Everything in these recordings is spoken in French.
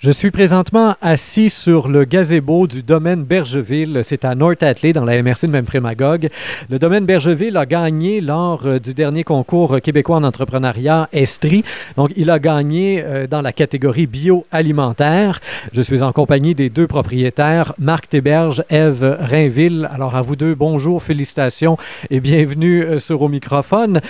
Je suis présentement assis sur le gazebo du domaine Bergeville. C'est à North Atlee, dans la MRC de Memphremagog. Le domaine Bergeville a gagné lors euh, du dernier concours québécois en entrepreneuriat Estrie. Donc, il a gagné euh, dans la catégorie bioalimentaire. Je suis en compagnie des deux propriétaires, Marc Théberge, Eve Rainville. Alors, à vous deux, bonjour, félicitations et bienvenue euh, sur au microphone.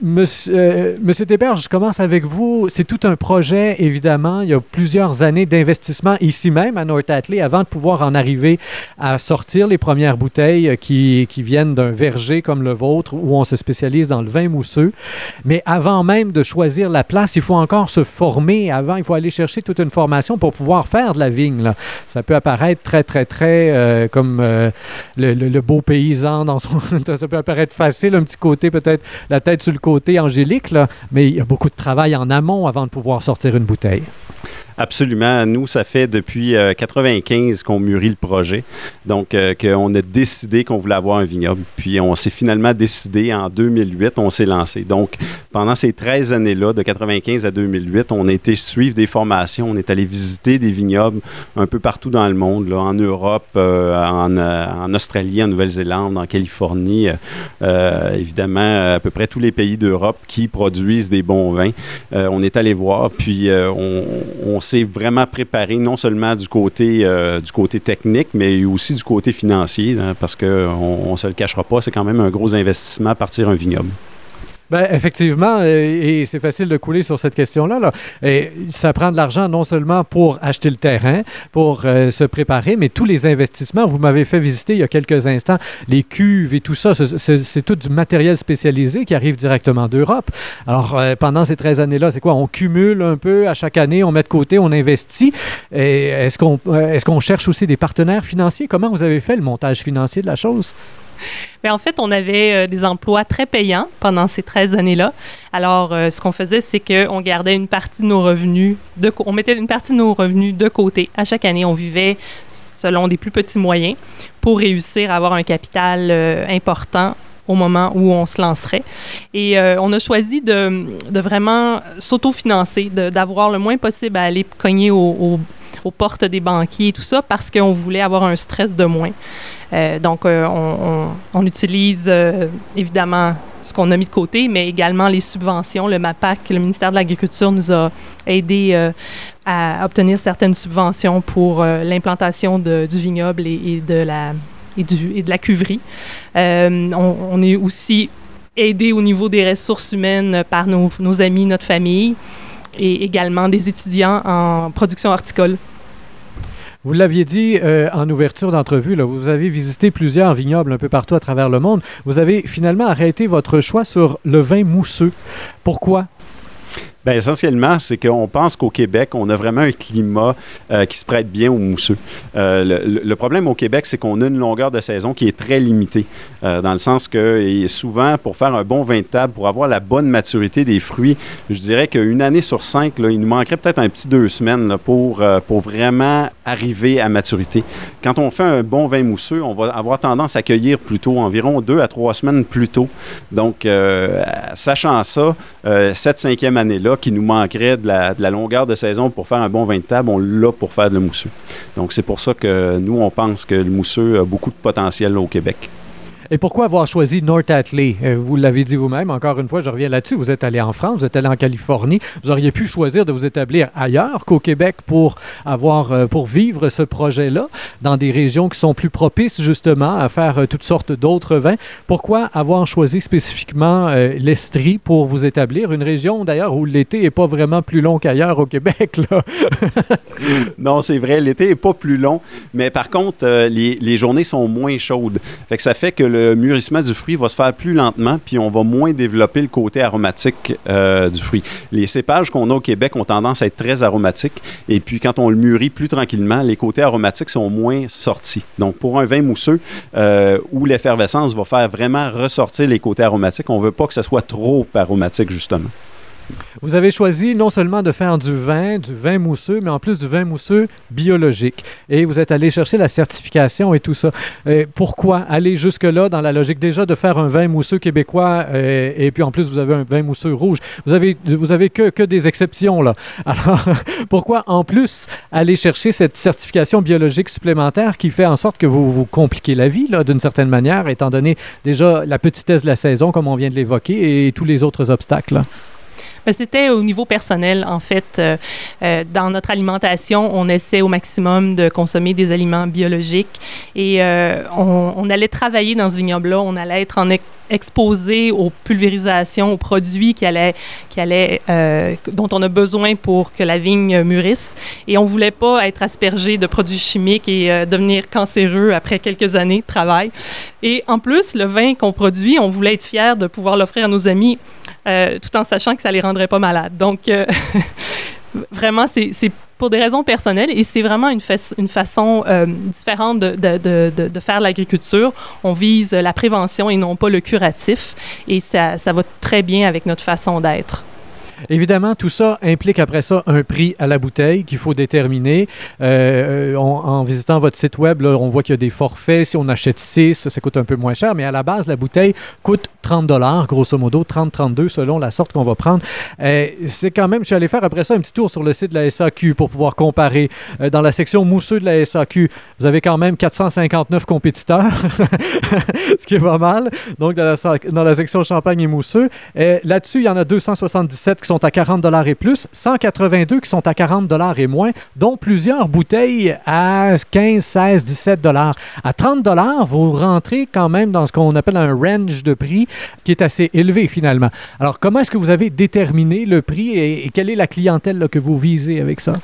monsieur, monsieur Théberge, je commence avec vous. C'est tout un projet, évidemment. Il y a plusieurs années d'investissement ici même à North Atlee avant de pouvoir en arriver à sortir les premières bouteilles qui, qui viennent d'un verger comme le vôtre où on se spécialise dans le vin mousseux. Mais avant même de choisir la place, il faut encore se former avant. Il faut aller chercher toute une formation pour pouvoir faire de la vigne. Ça peut apparaître très, très, très euh, comme euh, le, beau paysan. Dans son ça peut apparaître facile, un petit côté peut-être la tête sur le côté angélique, mais il y a beaucoup de travail en amont avant de pouvoir sortir une bouteille. Nous, ça fait depuis 1995 euh, qu'on mûrit le projet. Donc, euh, qu'on a décidé qu'on voulait avoir un vignoble. Puis, on s'est finalement décidé en 2008, on s'est lancé. Donc, pendant ces 13 années-là, de 95 à 2008, on a été suivre des formations. On est allé visiter des vignobles un peu partout dans le monde, là, en Europe, euh, en, en, Australie, en Nouvelle-Zélande, en Californie. évidemment, à peu près tous les pays d'Europe qui produisent des bons vins. on est allé voir, puis on, on s'est vraiment préparé non seulement du côté, euh, du côté technique, mais aussi du côté financier, hein, parce qu'on ne se le cachera pas, c'est quand même un gros investissement à partir un vignoble. Ben, effectivement, euh, et c'est facile de couler sur cette question-là. Là. Et ça prend de l'argent non seulement pour acheter le terrain, pour euh, se préparer, mais tous les investissements. Vous m'avez fait visiter il y a quelques instants les cuves et tout ça. C'est tout du matériel spécialisé qui arrive directement d'Europe. Alors, euh, pendant ces 13 années-là, c'est quoi? On cumule un peu à chaque année, on met de côté, on investit. Est-ce qu'on est qu'on cherche aussi des partenaires financiers? Comment vous avez fait le montage financier de la chose? Mais en fait, on avait euh, des emplois très payants pendant ces 13 années-là. Alors, euh, ce qu'on faisait, c'est qu'on gardait une partie de nos revenus, de, on mettait une partie de nos revenus de côté. À chaque année, on vivait selon des plus petits moyens pour réussir à avoir un capital euh, important au moment où on se lancerait. Et on a choisi de, de vraiment s'autofinancer, d'avoir le moins possible à aller cogner au aux portes des banquiers et tout ça parce qu'on voulait avoir un stress de moins. Euh, donc, euh, on, utilise euh, évidemment ce qu'on a mis de côté, mais également les subventions. Le MAPAC, le ministère de l'Agriculture, nous a aidé à obtenir certaines subventions pour l'implantation du vignoble et, de la, et, de la cuverie. On, on, est aussi aidé au niveau des ressources humaines par nos, nos amis, notre famille et également des étudiants en production horticole. Vous l'aviez dit euh, en ouverture d'entrevue, vous avez visité plusieurs vignobles un peu partout à travers le monde. Vous avez finalement arrêté votre choix sur le vin mousseux. Pourquoi? Bien, essentiellement, c'est qu'on pense qu'au Québec, on a vraiment un climat euh, qui se prête bien au mousseux. Euh, le, problème au Québec, c'est qu'on a une longueur de saison qui est très limitée, euh, dans le sens que souvent, pour faire un bon vin de table, pour avoir la bonne maturité des fruits, je dirais qu'une année sur cinq, il nous manquerait peut-être un petit deux semaines pour, pour vraiment arriver à maturité. Quand on fait un bon vin mousseux, on va avoir tendance à cueillir plutôt, environ deux à trois semaines plus tôt. Donc, sachant ça, cette cinquième année-là, qui nous manquerait de la, longueur de saison pour faire un bon vin de table, on l'a pour faire de le mousseux. Donc, c'est pour ça que nous, on pense que le mousseux a beaucoup de potentiel au Québec. Et pourquoi avoir choisi North Atlee? Euh, vous l'avez dit vous-même, encore une fois, je reviens là-dessus. Vous êtes allé en France, vous êtes allé en Californie. Vous auriez pu choisir de vous établir ailleurs qu'au Québec pour avoir, euh, pour vivre ce projet-là, dans des régions qui sont plus propices justement à faire euh, toutes sortes d'autres vins. Pourquoi avoir choisi spécifiquement l'Estrie pour vous établir? Une région d'ailleurs où l'été n'est pas vraiment plus long qu'ailleurs au Québec. Non, c'est vrai, l'été n'est pas plus long, mais par contre, les, les, journées sont moins chaudes. Fait ça fait que le le mûrissement du fruit va se faire plus lentement, puis on va moins développer le côté aromatique euh, du fruit. Les cépages qu'on a au Québec ont tendance à être très aromatiques, et puis quand on le mûrit plus tranquillement, les côtés aromatiques sont moins sortis. Donc pour un vin mousseux euh, où l'effervescence va faire vraiment ressortir les côtés aromatiques, on ne veut pas que ce soit trop aromatique justement. Vous avez choisi non seulement de faire du vin, du vin mousseux, mais en plus du vin mousseux biologique. Et vous êtes allé chercher la certification et tout ça. Euh, pourquoi aller jusque-là dans la logique déjà de faire un vin mousseux québécois euh, et puis en plus vous avez un vin mousseux rouge? Vous avez, vous avez que, des exceptions là. Alors pourquoi en plus aller chercher cette certification biologique supplémentaire qui fait en sorte que vous vous compliquez la vie là d'une certaine manière, étant donné déjà la petitesse de la saison comme on vient de l'évoquer et tous les autres obstacles? Là? Ben, c'était au niveau personnel, en fait. Euh, euh, dans notre alimentation, on essaie au maximum de consommer des aliments biologiques et euh, on, on, allait travailler dans ce vignoble-là, on allait être en exposé aux pulvérisations, aux produits qui qui dont on a besoin pour que la vigne mûrisse. Et on voulait pas être aspergé de produits chimiques et devenir cancéreux après quelques années de travail. Et en plus, le vin qu'on produit, on voulait être fiers de pouvoir l'offrir à nos amis euh, tout en sachant que ça les rendrait pas malades. Donc, euh, vraiment, c'est pour des raisons personnelles et c'est vraiment une, fa une façon euh, différente de, de, de, de faire l'agriculture. On vise la prévention et non pas le curatif et ça, ça va très bien avec notre façon d'être. Évidemment, tout ça implique après ça un prix à la bouteille qu'il faut déterminer. Euh, on, en visitant votre site web, on voit qu'il y a des forfaits. Si on achète 6, ça coûte un peu moins cher, mais à la base, la bouteille coûte 30 dollars, grosso modo, 30-32 selon la sorte qu'on va prendre. Euh, c'est quand même, je suis allé faire après ça un petit tour sur le site de la SAQ pour pouvoir comparer. Euh, dans la section mousseux de la SAQ, vous avez quand même 459 compétiteurs, ce qui est pas mal. Donc, dans la, dans la section champagne et mousseux, euh, là-dessus, il y en a 277 qui sont à 40 dollars et plus, 182 qui sont à 40 dollars et moins, dont plusieurs bouteilles à 15, 16, 17 dollars. À 30 dollars, vous rentrez quand même dans ce qu'on appelle un range de prix qui est assez élevé finalement. Alors, comment est-ce que vous avez déterminé le prix et, quelle est la clientèle que vous visez avec ça?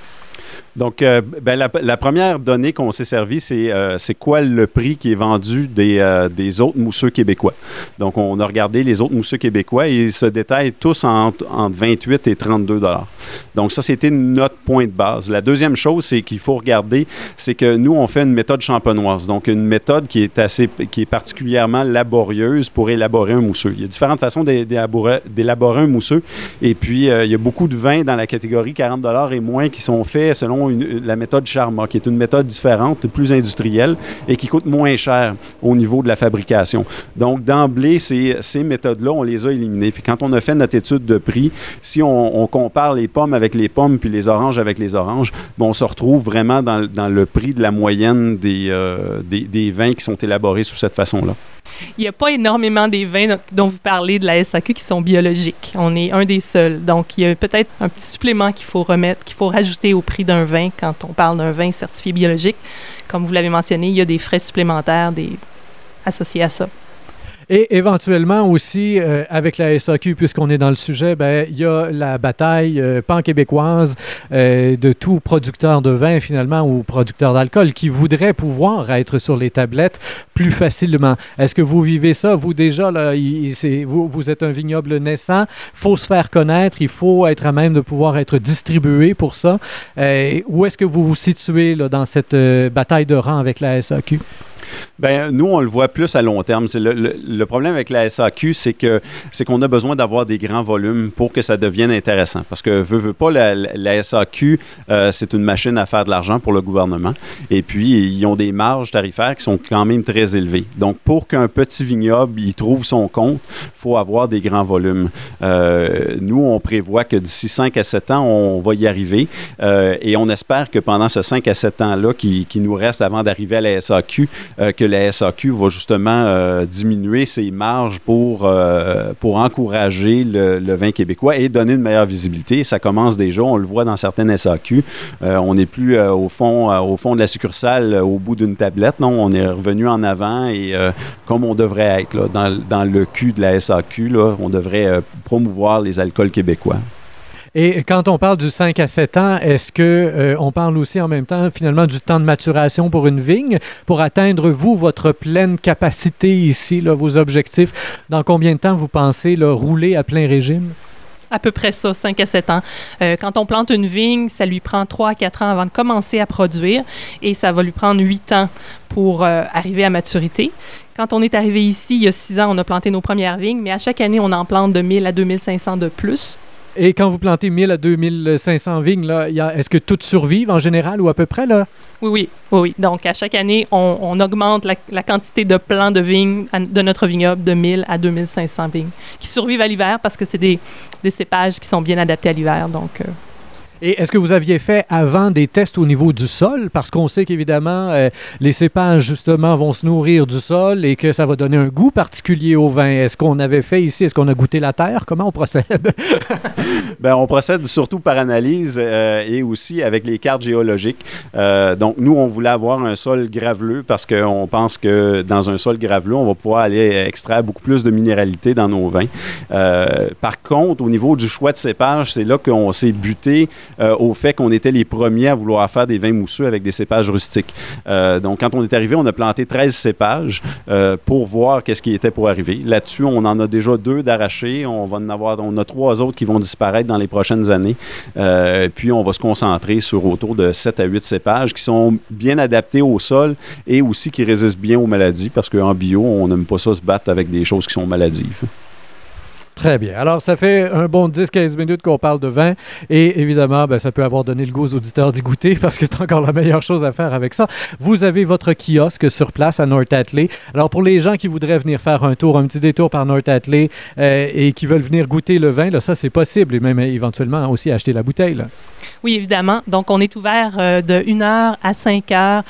Donc, euh, ben, la, première donnée qu'on s'est servi, c'est euh, quoi le prix qui est vendu des, euh, des, autres mousseux québécois? Donc, on a regardé les autres mousseux québécois et ils se détaillent tous entre, entre 28 et 32 dollars. Donc, ça, c'était notre point de base. La deuxième chose, c'est qu'il faut regarder, c'est que nous, on fait une méthode champenoise. Donc, une méthode qui est assez, qui est particulièrement laborieuse pour élaborer un mousseux. Il y a différentes façons d'élaborer un mousseux. Et puis, il y a beaucoup de vins dans la catégorie 40 dollars et moins qui sont faits selon la méthode Charma, qui est une méthode différente, plus industrielle et qui coûte moins cher au niveau de la fabrication. Donc, d'emblée, ces, ces méthodes-là, on les a éliminées. Puis quand on a fait notre étude de prix, si on, compare les pommes avec les pommes puis les oranges avec les oranges, on se retrouve vraiment dans, dans, le prix de la moyenne des, euh, des vins qui sont élaborés sous cette façon-là. Il n'y a pas énormément des vins dont vous parlez de la SAQ qui sont biologiques. On est un des seuls. Donc, il y a peut-être un petit supplément qu'il faut remettre, qu'il faut rajouter au prix d'un vin quand on parle d'un vin certifié biologique. Comme vous l'avez mentionné, il y a des frais supplémentaires associés à ça. Et éventuellement aussi, euh, avec la SAQ, puisqu'on est dans le sujet, ben, il y a la bataille euh, pan-québécoise euh, de tout producteur de vin, finalement, ou producteur d'alcool, qui voudrait pouvoir être sur les tablettes plus facilement. Est-ce que vous vivez ça, vous déjà, là, vous êtes un vignoble naissant, il faut se faire connaître, il faut être à même de pouvoir être distribué pour ça. où est-ce que vous vous situez là, dans cette bataille de rang avec la SAQ? Ben nous, on le voit plus à long terme. Le, le, le, problème avec la SAQ, c'est que c'est qu'on a besoin d'avoir des grands volumes pour que ça devienne intéressant. Parce que veut, veut pas, la, la SAQ, euh, c'est une machine à faire de l'argent pour le gouvernement. Et puis, ils ont des marges tarifaires qui sont quand même très élevées. Donc, pour qu'un petit vignoble il trouve son compte, il faut avoir des grands volumes. Euh, nous, on prévoit que d'ici 5 à 7 ans, on va y arriver. Euh, et on espère que pendant ce 5 à 7 ans-là qui, qui, nous reste avant d'arriver à la SAQ, euh, que la SAQ va justement euh, diminuer ses marges pour, euh, pour encourager le, le, vin québécois et donner une meilleure visibilité. Ça commence déjà, on le voit dans certaines SAQ. on n'est plus au, fond, au fond de la succursale au bout d'une tablette, non, on est revenu en avant et comme on devrait être là, dans, dans le cul de la SAQ, là, on devrait promouvoir les alcools québécois. Et quand on parle du 5 à 7 ans, est-ce que euh, on parle aussi en même temps finalement du temps de maturation pour une vigne? Pour atteindre vous votre pleine capacité ici, vos objectifs? Dans combien de temps vous pensez rouler à plein régime? à peu près ça, 5 à 7 ans. Euh, quand on plante une vigne, ça lui prend 3 à 4 ans avant de commencer à produire et ça va lui prendre 8 ans pour euh, arriver à maturité. Quand on est arrivé ici, il y a 6 ans, on a planté nos premières vignes, mais à chaque année, on en plante de 1000 à 2500 de plus. Et quand vous plantez 1000 à 2500 vignes, est-ce que toutes survivent en général ou à peu près? Là? Oui, oui, oui. Donc, à chaque année, on, augmente la, quantité de plants de vignes de notre vignoble de 1000 à 2500 vignes qui survivent à l'hiver parce que c'est des, des cépages qui sont bien adaptés à l'hiver. Donc, euh, Et est-ce que vous aviez fait avant des tests au niveau du sol? Parce qu'on sait qu'évidemment, euh, les cépages, justement, vont se nourrir du sol et que ça va donner un goût particulier au vin. Est-ce qu'on avait fait ici? Est-ce qu'on a goûté la terre? Comment on procède? Ben, on procède surtout par analyse euh, et aussi avec les cartes géologiques. Euh, donc, nous, on voulait avoir un sol graveleux parce qu'on pense que dans un sol graveleux, on va pouvoir aller extraire beaucoup plus de minéralité dans nos vins. Par contre, au niveau du choix de cépage, c'est là qu'on s'est buté euh, au fait qu'on était les premiers à vouloir faire des vins mousseux avec des cépages rustiques. Euh, donc, quand on est arrivé, on a planté 13 cépages euh, pour voir qu'est-ce qui était pour arriver. Là-dessus, on en a déjà deux d'arrachés. On va en avoir, on a trois autres qui vont disparaître dans les prochaines années. Puis, on va se concentrer sur autour de 7 à 8 cépages qui sont bien adaptés au sol et aussi qui résistent bien aux maladies parce qu'en bio, on n'aime pas ça se battre avec des choses qui sont maladives. Très bien. Alors, ça fait un bon 10-15 minutes qu'on parle de vin et évidemment, ben, ça peut avoir donné le goût aux auditeurs d'y goûter parce que c'est encore la meilleure chose à faire avec ça. Vous avez votre kiosque sur place à North Atlee. Alors, pour les gens qui voudraient venir faire un tour, un petit détour par North Atlee euh, et qui veulent venir goûter le vin, là, ça, c'est possible et même éventuellement aussi acheter la bouteille. oui, évidemment. Donc, on est ouvert euh, de 1h à 5h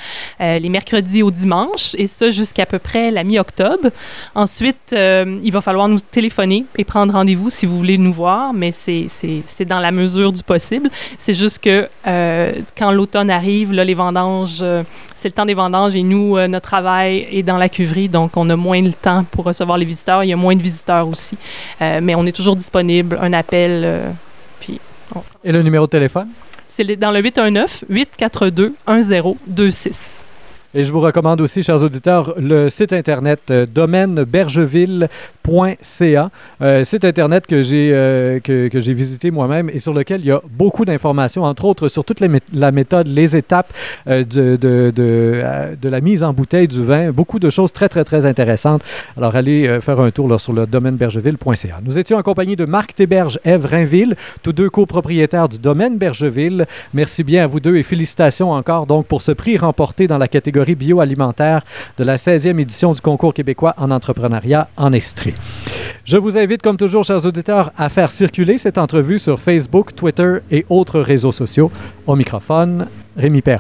euh, les mercredis au dimanche et ça jusqu'à peu près la mi-octobre. Ensuite, il va falloir nous téléphoner et prendre rendez-vous si vous voulez nous voir, mais c'est- dans la mesure du possible. C'est juste que euh, quand l'automne arrive, là, les vendanges, euh, c'est le temps des vendanges et nous, euh, notre travail est dans la cuverie, donc on a moins le temps pour recevoir les visiteurs. Il y a moins de visiteurs aussi. Mais on est toujours disponible. Un appel, puis Et le numéro de téléphone? c'est dans le 819-842-1026. Et je vous recommande aussi, chers auditeurs, le site internet euh, domainebergeville.ca, euh, site internet que j'ai euh, que, j'ai visité moi-même et sur lequel il y a beaucoup d'informations, entre autres sur toute la méthode, les étapes euh, de, de, euh, de la mise en bouteille du vin, beaucoup de choses très, très, très intéressantes. Alors, allez faire un tour là, sur le domainebergeville.ca. Nous étions en compagnie de Marc Théberge, Ève Rainville, tous deux copropriétaires du domaine Bergeville. Merci bien à vous deux et félicitations encore donc pour ce prix remporté dans la catégorie bioalimentaire de la 16e édition du concours québécois en entrepreneuriat en Estrie. Je vous invite, comme toujours, chers auditeurs, à faire circuler cette entrevue sur Facebook, Twitter et autres réseaux sociaux. Au microphone, Rémi Perrault.